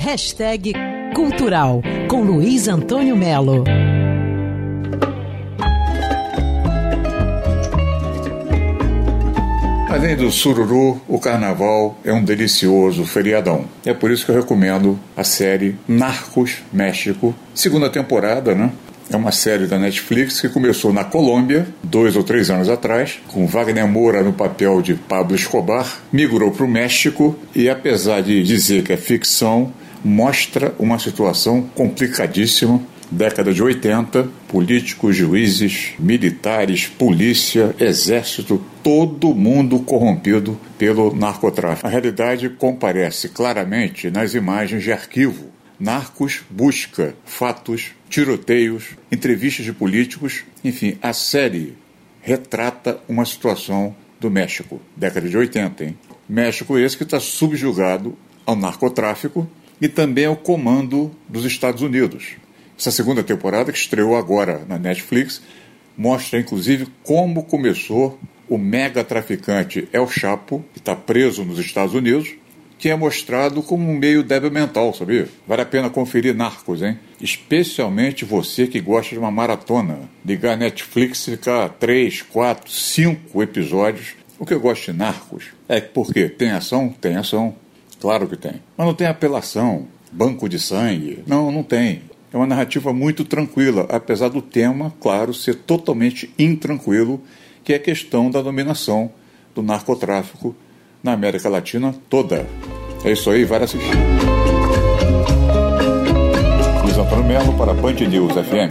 Hashtag Cultural com Luiz Antônio Melo. Além do sururu, o carnaval é um delicioso feriadão. É por isso que eu recomendo a série Narcos México, segunda temporada, né? É uma série da Netflix que começou na Colômbia, dois ou três anos atrás, com Wagner Moura no papel de Pablo Escobar, migrou para o México e, apesar de dizer que é ficção, mostra uma situação complicadíssima década de 80, políticos, juízes, militares, polícia, exército, todo mundo corrompido pelo narcotráfico. A realidade comparece claramente nas imagens de arquivo. Narcos busca fatos, tiroteios, entrevistas de políticos, enfim, a série retrata uma situação do México, década de 80, hein? México esse que está subjugado ao narcotráfico e também ao comando dos Estados Unidos. Essa segunda temporada, que estreou agora na Netflix, mostra inclusive como começou o mega traficante El Chapo, que está preso nos Estados Unidos, que é mostrado como um meio débil mental, sabia? Vale a pena conferir Narcos, hein? Especialmente você que gosta de uma maratona. Ligar Netflix e ficar três, quatro, cinco episódios. O que eu gosto de Narcos é porque tem ação? Tem ação. Claro que tem. Mas não tem apelação, banco de sangue. Não, não tem. É uma narrativa muito tranquila, apesar do tema, claro, ser totalmente intranquilo, que é a questão da dominação do narcotráfico na América Latina toda. É isso aí, vai assistir. Luiz Antônio Melo para Band News FM.